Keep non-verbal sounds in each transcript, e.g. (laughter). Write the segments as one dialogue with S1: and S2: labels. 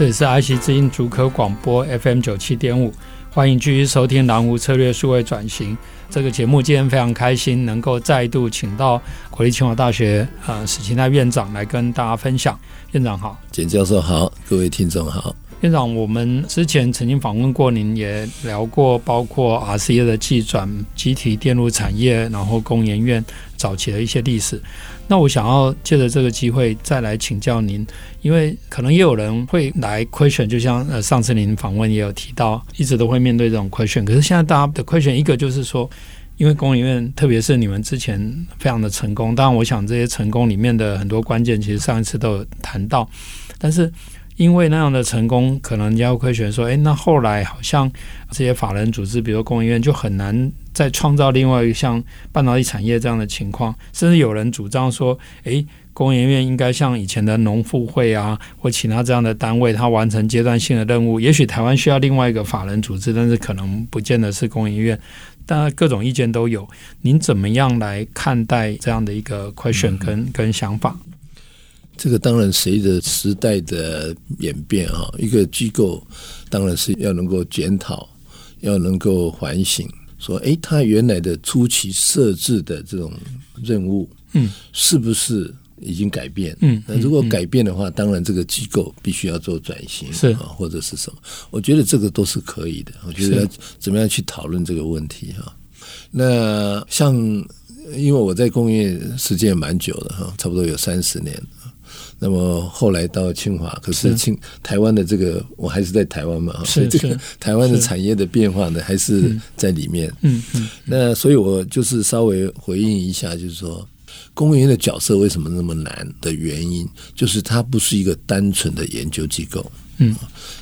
S1: 这里是 IC 之音主科广播 FM 九七点五，欢迎继续收听蓝湖策略数位转型这个节目。今天非常开心能够再度请到国立清华大学呃史清泰院长来跟大家分享。院长好，
S2: 简教授好，各位听众好。
S1: 院长，我们之前曾经访问过您，也聊过包括 RCA 的技转、集体电路产业，然后工研院早期的一些历史。那我想要借着这个机会再来请教您，因为可能也有人会来 question，就像呃上次您访问也有提到，一直都会面对这种 question。可是现在大家的 question 一个就是说，因为工研院特别是你们之前非常的成功，当然我想这些成功里面的很多关键，其实上一次都有谈到，但是。因为那样的成功，可能人家会选说，哎，那后来好像这些法人组织，比如工研院，就很难再创造另外一个像半导体产业这样的情况。甚至有人主张说，哎，工研院应该像以前的农复会啊，或其他这样的单位，它完成阶段性的任务。也许台湾需要另外一个法人组织，但是可能不见得是工研院。但，各种意见都有。您怎么样来看待这样的一个 question 跟跟想法？
S2: 这个当然随着时代的演变啊，一个机构当然是要能够检讨，要能够反省，说哎，他原来的初期设置的这种任务，嗯，是不是已经改变？嗯，那如果改变的话，当然这个机构必须要做转型，是啊，或者是什么？我觉得这个都是可以的。我觉得要怎么样去讨论这个问题哈？那像因为我在工业时间也蛮久了哈，差不多有三十年。那么后来到清华，可是清台湾的这个我还是在台湾嘛，所以这个 (laughs) 台湾的产业的变化呢，还是在里面。嗯嗯。那所以我就是稍微回应一下，就是说，公务员的角色为什么那么难的原因，就是它不是一个单纯的研究机构，嗯，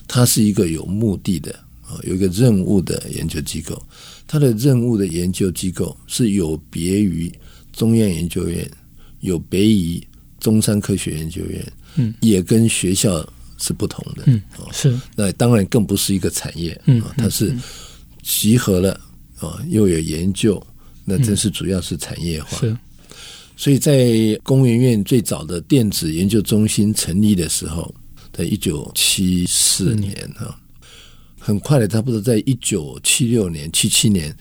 S2: 它是一个有目的的啊，有一个任务的研究机构。它的任务的研究机构是有别于中央研究院，有别于。中山科学研究院，嗯，也跟学校是不同的，嗯，是。那当然更不是一个产业，嗯，它是集合了啊，又有研究，那真是主要是产业化。是。所以在工研院最早的电子研究中心成立的时候，在一九七四年哈，很快的，差不多在一九七六年、七七年。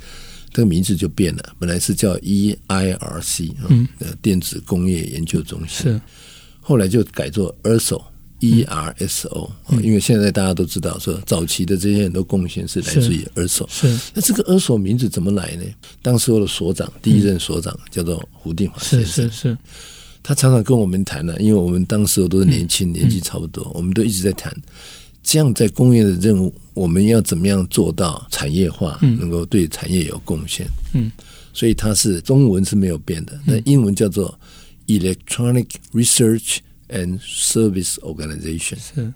S2: 这个名字就变了，本来是叫 EIRC，嗯，电子工业研究中心，是，后来就改做 ERSO，ERSO，因为现在大家都知道，说早期的这些很多贡献是来自于 ERSO，是。那这个 ERSO 名字怎么来呢？当时我的所长，第一任所长叫做胡定华先生，是是是，他常常跟我们谈呢，因为我们当时都是年轻，年纪差不多，我们都一直在谈。这样在工业的任务，我们要怎么样做到产业化，能够对产业有贡献？嗯，所以它是中文是没有变的，那英文叫做 Electronic Research and Service Organization，是，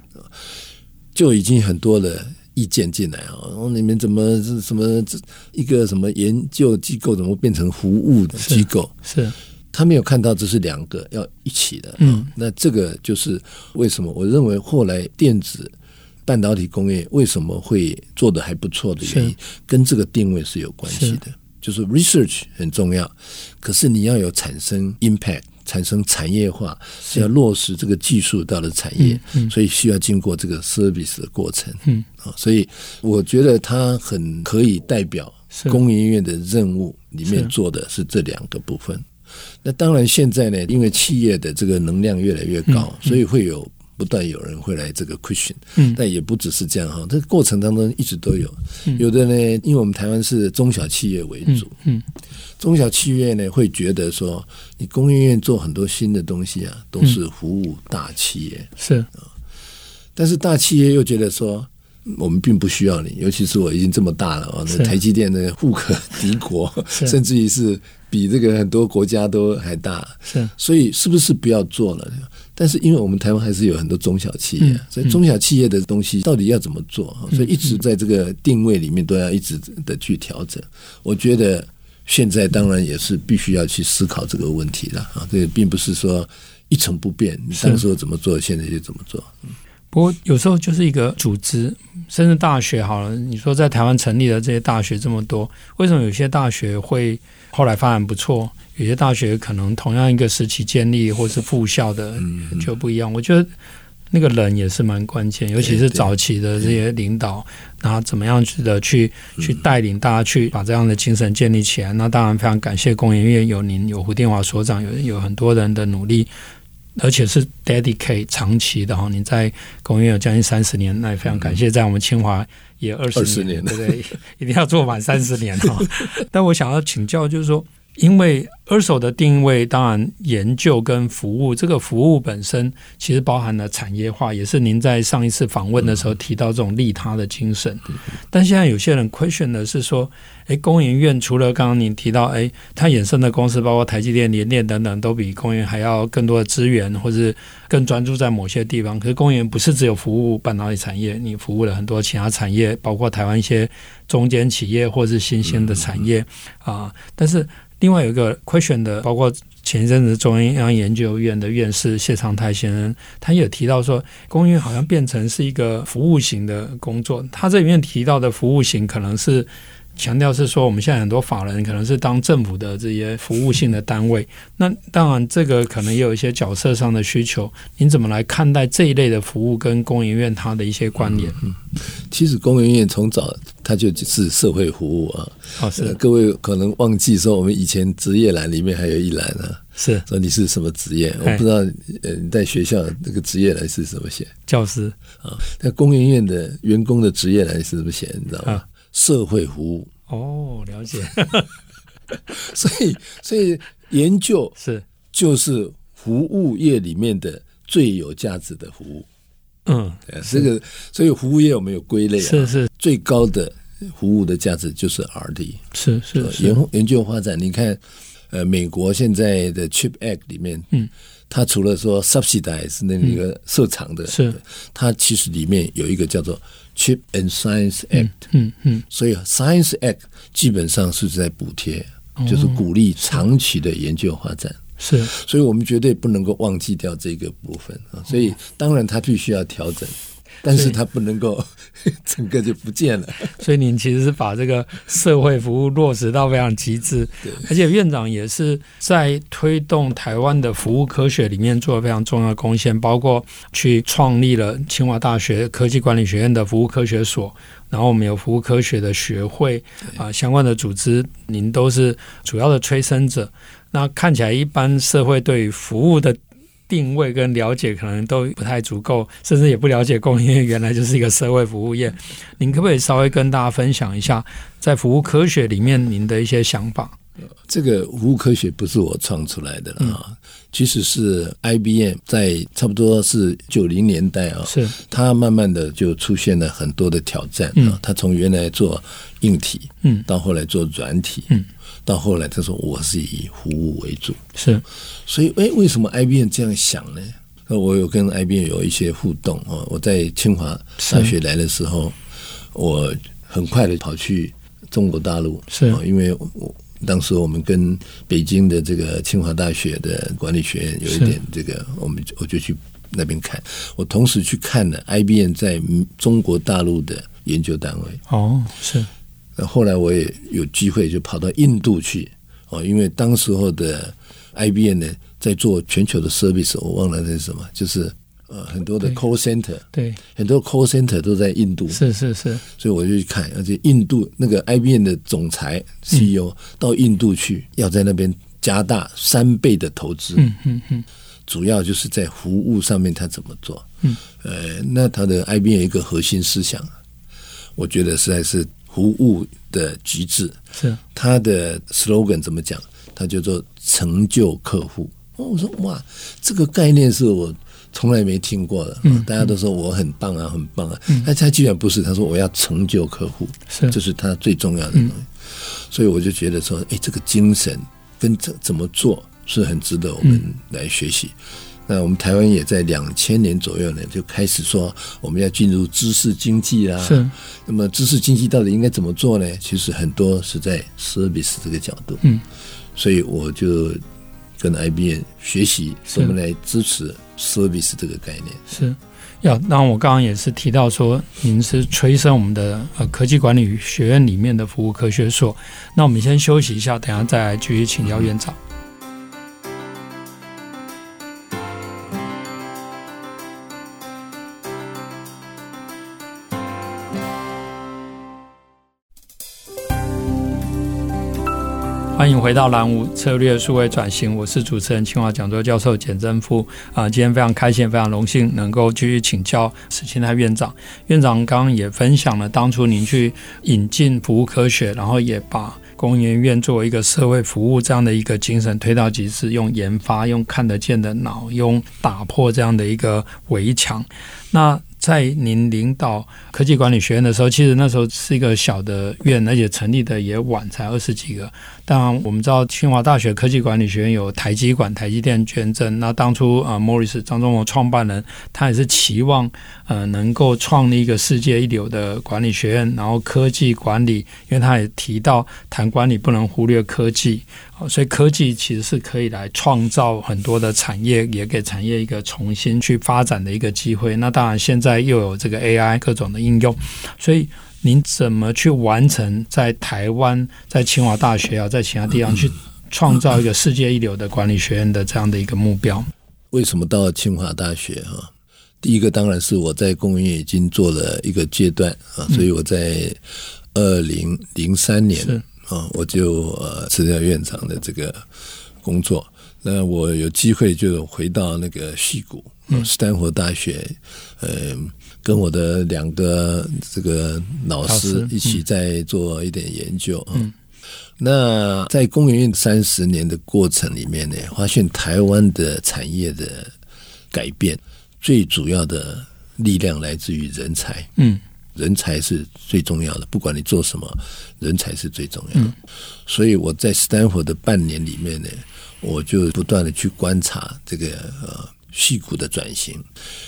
S2: 就已经很多的意见进来啊，你们怎么是什么这一个什么研究机构，怎么变成服务的机构？是，是他没有看到这是两个要一起的。嗯，那这个就是为什么我认为后来电子。半导体工业为什么会做的还不错的原因，跟这个定位是有关系的。就是 research 很重要，可是你要有产生 impact，产生产业化，是要落实这个技术到了产业，所以需要经过这个 service 的过程。嗯，啊所以我觉得它很可以代表工研院的任务里面做的是这两个部分。那当然现在呢，因为企业的这个能量越来越高，所以会有。不断有人会来这个 question，嗯，但也不只是这样哈，这个过程当中一直都有，有的呢，因为我们台湾是中小企业为主，嗯，中小企业呢会觉得说，你工业院做很多新的东西啊，都是服务大企业，是。啊，但是大企业又觉得说，我们并不需要你，尤其是我已经这么大了啊，那台积电的富可敌国，甚至于是比这个很多国家都还大。
S1: 是，
S2: 所以是不是不要做了？但是因为我们台湾还是有很多中小企业，所以中小企业的东西到底要怎么做？所以一直在这个定位里面都要一直的去调整。我觉得现在当然也是必须要去思考这个问题了啊！这个并不是说一成不变，你当时候怎么做，现在就怎么做。
S1: 不过有时候就是一个组织，甚至大学好了。你说在台湾成立的这些大学这么多，为什么有些大学会后来发展不错？有些大学可能同样一个时期建立或是复校的就不一样。我觉得那个人也是蛮关键，尤其是早期的这些领导，然后怎么样去的去去带领大家去把这样的精神建立起来。那当然非常感谢工研院有您，有胡定华所长，有有很多人的努力。而且是 dedicate 长期的哈，你在工业有将近三十年，那也非常感谢，在我们清华也二十年，对不对？一定要做满三十年哈。(laughs) 但我想要请教，就是说。因为 ERSO 的定位，当然研究跟服务，这个服务本身其实包含了产业化，也是您在上一次访问的时候提到这种利他的精神。但现在有些人 question 的是说，哎，工研院除了刚刚您提到，哎，它衍生的公司包括台积电、联电等等，都比工研还要更多的资源，或是更专注在某些地方。可是工研不是只有服务半导体产业，你服务了很多其他产业，包括台湾一些中间企业或是新兴的产业啊，但是。另外有一个 question 的，包括前一阵子中央研究院的院士谢长泰先生，他也提到说，公寓好像变成是一个服务型的工作。他这里面提到的服务型，可能是。强调是说，我们现在很多法人可能是当政府的这些服务性的单位。那当然，这个可能也有一些角色上的需求。您怎么来看待这一类的服务跟工研院它的一些关联？
S2: 嗯，其实工研院从早它就是社会服务啊。
S1: 哦，是、呃。
S2: 各位可能忘记说，我们以前职业栏里面还有一栏呢。
S1: 是。
S2: 说你是什么职业？我不知道，呃，你在学校那个职业栏是怎么写？
S1: 教师
S2: 啊。那工研院的员工的职业栏是怎么写？你知道吗？啊社会服
S1: 务哦，了解。(laughs)
S2: 所以，所以研究
S1: 是
S2: 就是服务业里面的最有价值的服务。
S1: 嗯，
S2: 这个所以服务业我们有归类啊，
S1: 是是
S2: 最高的服务的价值就是 R&D，
S1: 是是
S2: 研研究发展。你看，呃，美国现在的 Chip Act 里面，嗯，它除了说 subsidize 那一个设厂的，
S1: 是
S2: 它其实里面有一个叫做。Chip and Science Act，
S1: 嗯嗯，
S2: 所以 Science Act 基本上是在补贴，就是鼓励长期的研究发展，
S1: 是，
S2: 所以我们绝对不能够忘记掉这个部分啊，所以当然它必须要调整。但是它不能够 (laughs) 整个就不见了，
S1: 所以您其实是把这个社会服务落实到非常极致，而且院长也是在推动台湾的服务科学里面做了非常重要的贡献，包括去创立了清华大学科技管理学院的服务科学所，然后我们有服务科学的学会啊，相关的组织，您都是主要的催生者。那看起来一般社会对于服务的定位跟了解可能都不太足够，甚至也不了解供应链原来就是一个社会服务业。您可不可以稍微跟大家分享一下，在服务科学里面您的一些想法？
S2: 这个服务科学不是我创出来的啊，嗯、其实是 IBM 在差不多是九零年代啊，
S1: 是
S2: 它慢慢的就出现了很多的挑战啊。它从原来做硬体，嗯，到后来做软体，嗯。到后来，他说我是以服务为主，
S1: 是，
S2: 所以哎，为什么 IBM 这样想呢？那我有跟 IBM 有一些互动啊。我在清华大学来的时候，我很快的跑去中国大陆，
S1: 是，
S2: 因为我当时我们跟北京的这个清华大学的管理学院有一点这个，我们我就去那边看。我同时去看了 IBM 在中国大陆的研究单位。
S1: 哦，是。
S2: 那后来我也有机会就跑到印度去哦，因为当时候的 IBM 呢在做全球的 service，我忘了那是什么，就是呃很多的 call center，
S1: 对，
S2: 很多 call center 都在印度，
S1: 是是是，
S2: 所以我就去看，而且印度那个 IBM 的总裁 CEO 到印度去，要在那边加大三倍的投资，
S1: 嗯嗯嗯，
S2: 主要就是在服务上面他怎么做，嗯，呃，那他的 IBM 有一个核心思想，我觉得实在是。服务的极致
S1: 是
S2: 他的 slogan 怎么讲？他叫做成就客户。哦，我说哇，这个概念是我从来没听过的。嗯，大家都说我很棒啊，很棒啊。嗯，但他居然不是，他说我要成就客户，
S1: 是，
S2: 这是他最重要的东西。嗯，所以我就觉得说，哎，这个精神跟怎怎么做是很值得我们来学习。嗯、那我们台湾也在两千年左右呢，就开始说我们要进入知识经济啦。
S1: 是。
S2: 那么知识经济到底应该怎么做呢？其实很多是在 service 这个角度。
S1: 嗯。
S2: 所以我就跟 IBM 学习怎么来支持 service 这个概念。
S1: 是。要，那我刚刚也是提到说，您是催生我们的呃科技管理学院里面的服务科学所。那我们先休息一下，等下再来继续请教院长。欢迎回到蓝屋策略数位转型，我是主持人清华讲座教授简正富啊，今天非常开心，非常荣幸能够继续请教史清泰院长。院长刚刚也分享了当初您去引进服务科学，然后也把工研院作为一个社会服务这样的一个精神推到极致，用研发，用看得见的脑，用打破这样的一个围墙。那在您领导科技管理学院的时候，其实那时候是一个小的院，而且成立的也晚，才二十几个。当然，我们知道清华大学科技管理学院有台积馆、台积电捐赠。那当初啊，Morris 张忠谋创办人，他也是期望呃能够创立一个世界一流的管理学院，然后科技管理，因为他也提到谈管理不能忽略科技。所以科技其实是可以来创造很多的产业，也给产业一个重新去发展的一个机会。那当然，现在又有这个 AI 各种的应用，所以您怎么去完成在台湾、在清华大学啊，在其他地方去创造一个世界一流的管理学院的这样的一个目标？
S2: 为什么到清华大学哈？第一个当然是我在工业已经做了一个阶段啊，所以我在二零零三年。啊，我就呃辞掉院长的这个工作，那我有机会就回到那个西谷，嗯，斯坦福大学，呃，跟我的两个这个老师一起在做一点研究，嗯，那在工研院三十年的过程里面呢，发现台湾的产业的改变，最主要的力量来自于人才，嗯。人才是最重要的，不管你做什么，人才是最重要的。嗯、所以我在斯坦福的半年里面呢，我就不断的去观察这个呃戏骨的转型，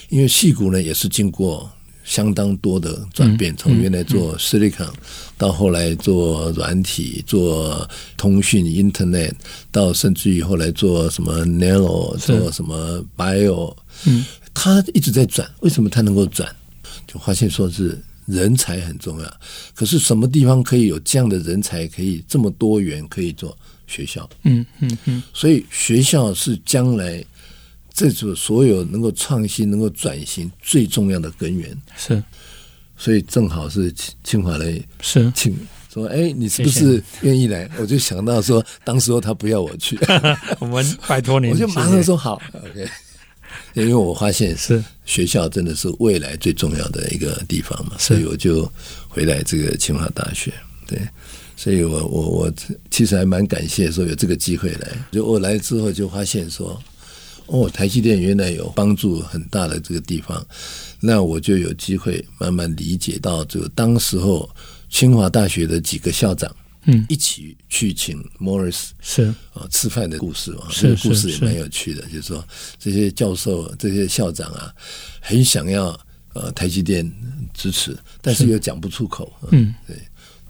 S2: 因为戏骨呢也是经过相当多的转变，从原来做 Silicon 到后来做软体、做通讯 Internet，到甚至于后来做什么 Nano，做什么 Bio，嗯，他一直在转。为什么他能够转？就发现说是。人才很重要，可是什么地方可以有这样的人才，可以这么多元，可以做学校？嗯嗯嗯。所以学校是将来这组所有能够创新、能够转型最重要的根源。是，所以正好是清华来是请说，哎，你是不是愿意来？我就想到说，当时候他不要我去，(laughs)
S1: 我们拜托你，(laughs)
S2: 我就马上说好。OK。因为我发现是学校真的是未来最重要的一个地方嘛，所以我就回来这个清华大学。对，所以我我我其实还蛮感谢说有这个机会来。就我来之后就发现说，哦，台积电原来有帮助很大的这个地方，那我就有机会慢慢理解到，就当时候清华大学的几个校长。嗯，一起去请 Morris 是啊吃饭的故事啊，这个故事也蛮有趣的。就是说，这些教授、这些校长啊，很想要呃台积电支持，但是又讲不出口。嗯，对，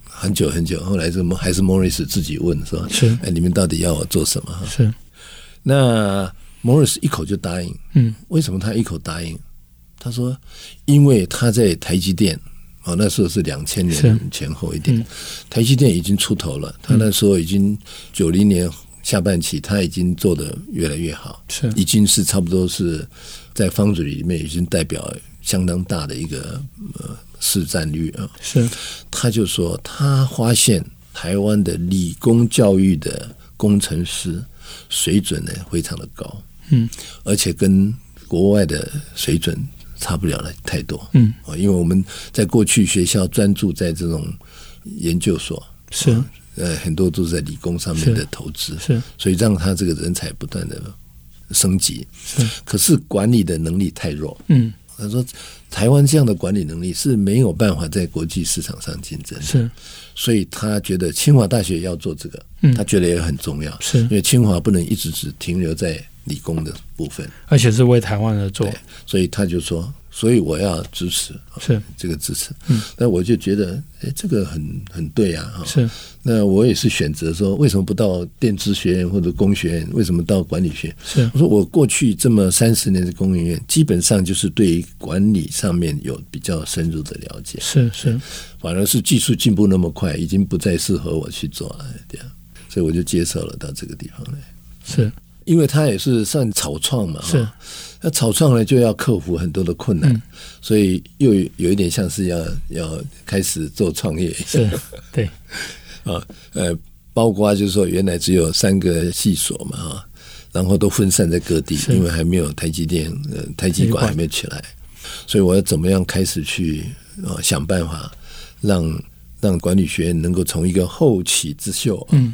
S2: 很久很久，后来是还是 Morris 自己问说：“是哎，你们到底要我做什么？”是那 Morris 一口就答应。嗯，为什么他一口答应？他说：“因为他在台积电。”哦，那时候是两千年前后一点，嗯、台积电已经出头了。他那时候已经九零年下半期，他已经做得越来越好，是已经是差不多是在 Foundry 里面已经代表相当大的一个呃市占率啊。是，他就说他发现台湾的理工教育的工程师水准呢非常的高，嗯，而且跟国外的水准。差不了了太多，嗯，因为我们在过去学校专注在这种研究所，是。呃很多都是在理工上面的投资，是，所以让他这个人才不断的升级，是，可是管理的能力太弱，嗯，他说台湾这样的管理能力是没有办法在国际市场上竞争的，
S1: 是，
S2: 所以他觉得清华大学要做这个，
S1: 嗯，
S2: 他觉得也很重要，
S1: 是。
S2: 因为清华不能一直只停留在理工的部分，
S1: 而且是为台湾而做，
S2: 所以他就说。所以我要支持，
S1: 是
S2: 这个支持。
S1: 嗯，
S2: 那我就觉得，哎，这个很很对啊。
S1: 哈是，
S2: 那我也是选择说，为什么不到电子学院或者工学院？为什么到管理学院？
S1: 是，
S2: 我说我过去这么三十年的工研院，基本上就是对管理上面有比较深入的了解。
S1: 是是，
S2: 反而是技术进步那么快，已经不再适合我去做了，这样，所以我就接受了到这个地方来。
S1: 是。
S2: 因为他也是算草创嘛，
S1: 是，
S2: 那草创呢就要克服很多的困难，嗯、所以又有一点像是要要开始做创业，
S1: 是，(laughs) 对，
S2: 啊，呃，包括就是说原来只有三个系所嘛，啊，然后都分散在各地，因为还没有台积电，呃，台积管还没起来，所以我要怎么样开始去啊想办法让让管理学院能够从一个后起之秀，啊，嗯，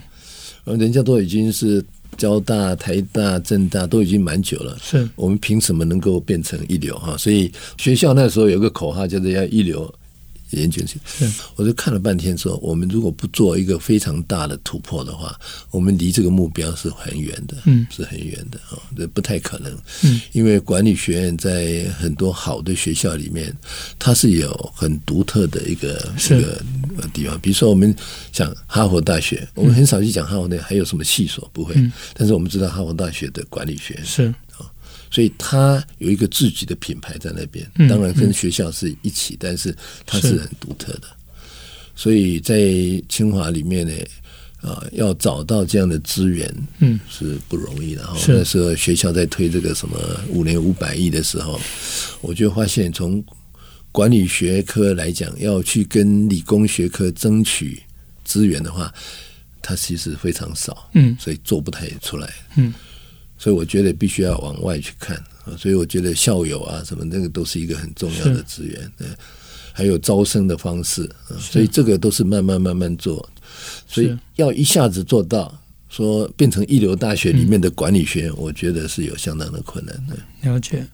S2: 人家都已经是。交大、台大、政大都已经蛮久了，
S1: 是
S2: 我们凭什么能够变成一流哈？所以学校那时候有个口号叫做要一流。研究性，我就看了半天，说我们如果不做一个非常大的突破的话，我们离这个目标是很远的，嗯，是很远的啊，这不太可能，嗯，因为管理学院在很多好的学校里面，它是有很独特的一个一个地方，比如说我们讲哈佛大学，我们很少去讲哈佛大学还有什么系所不会，但是我们知道哈佛大学的管理学院
S1: 是。
S2: 所以他有一个自己的品牌在那边，当然跟学校是一起，但是它是很独特的。所以在清华里面呢，啊，要找到这样的资源，嗯，是不容易的。哈，那时候学校在推这个什么五年五百亿的时候，我就发现从管理学科来讲，要去跟理工学科争取资源的话，它其实非常少，嗯，所以做不太出来，嗯。所以我觉得必须要往外去看啊，所以我觉得校友啊什么那个都是一个很重要的资源，对，还有招生的方式啊，所以这个都是慢慢慢慢做，所以要一下子做到说变成一流大学里面的管理学院，我觉得是有相当的困难的。
S1: 了解，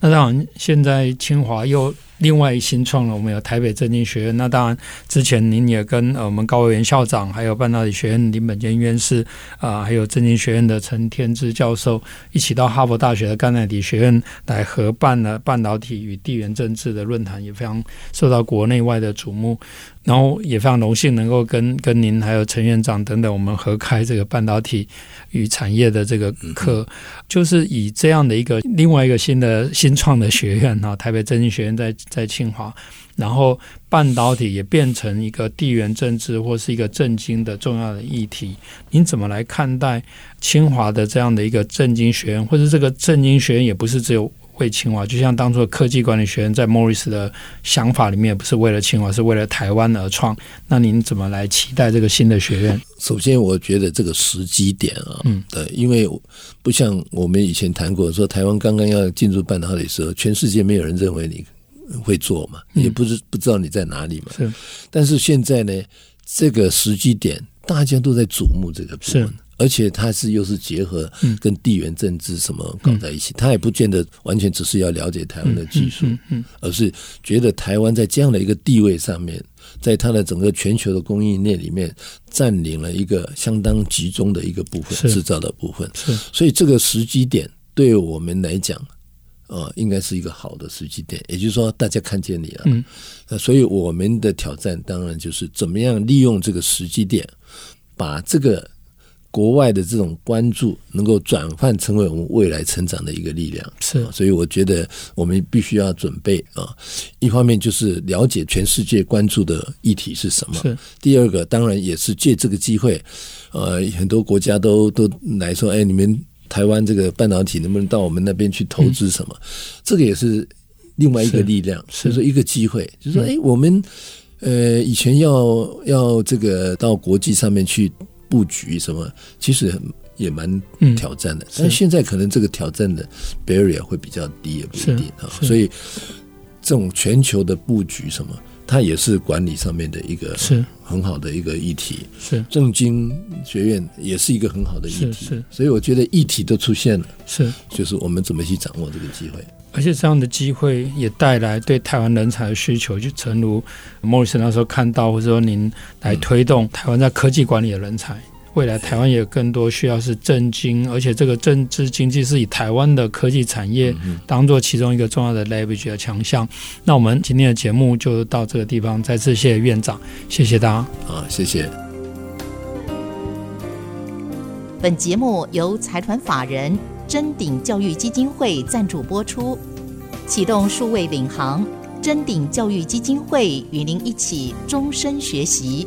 S1: 那当然现在清华又。另外新创了，我们有台北政经学院。那当然，之前您也跟呃我们高委员校长，还有半导体学院林本坚院士啊、还有政经学院的陈天之教授，一起到哈佛大学的甘乃迪学院来合办了半导体与地缘政治的论坛，也非常受到国内外的瞩目。然后也非常荣幸能够跟跟您还有陈院长等等，我们合开这个半导体与产业的这个课，就是以这样的一个另外一个新的新创的学院哈，台北政经学院在在清华，然后半导体也变成一个地缘政治或是一个政经的重要的议题。您怎么来看待清华的这样的一个政经学院，或者这个政经学院也不是只有？为清华，就像当初的科技管理学院在莫里斯的想法里面，不是为了清华，是为了台湾而创。那您怎么来期待这个新的学院？
S2: 首先，我觉得这个时机点啊，嗯，对，因为不像我们以前谈过，说台湾刚刚要进入半导体的时候，全世界没有人认为你会做嘛，也不是不知道你在哪里嘛。是，但是现在呢，这个时机点，大家都在瞩目这个部分。而且它是又是结合跟地缘政治什么搞在一起，它也不见得完全只是要了解台湾的技术，而是觉得台湾在这样的一个地位上面，在它的整个全球的供应链里面占领了一个相当集中的一个部分，制造的部分。所以这个时机点对我们来讲，呃，应该是一个好的时机点。也就是说，大家看见你了，那所以我们的挑战当然就是怎么样利用这个时机点，把这个。国外的这种关注能够转换成为我们未来成长的一个力量，
S1: 是，
S2: 所以我觉得我们必须要准备啊。一方面就是了解全世界关注的议题是什么，是。第二个当然也是借这个机会，呃，很多国家都都来说，哎，你们台湾这个半导体能不能到我们那边去投资什么？这个也是另外一个力量，所以说一个机会，就是说，哎，我们呃以前要要这个到国际上面去。布局什么，其实也蛮挑战的，嗯、但现在可能这个挑战的 barrier 会比较低，也不一定啊。所以这种全球的布局什么，它也是管理上面的一个
S1: 是
S2: 很好的一个议题。
S1: 是
S2: 政经学院也是一个很好的议题。
S1: 是是
S2: 所以我觉得议题都出现了，
S1: 是，
S2: 就是我们怎么去掌握这个机会。
S1: 而且这样的机会也带来对台湾人才的需求，就诚如莫里森那时候看到，或者说您来推动台湾在科技管理的人才。未来台湾也有更多需要是政经，而且这个政治经济是以台湾的科技产业当做其中一个重要的 leverage 的强项。那我们今天的节目就到这个地方，再次谢谢院长，谢谢大家。
S2: 好，谢谢。
S3: 本节目由财团法人臻鼎教育基金会赞助播出，启动数位领航，臻鼎教育基金会与您一起终身学习。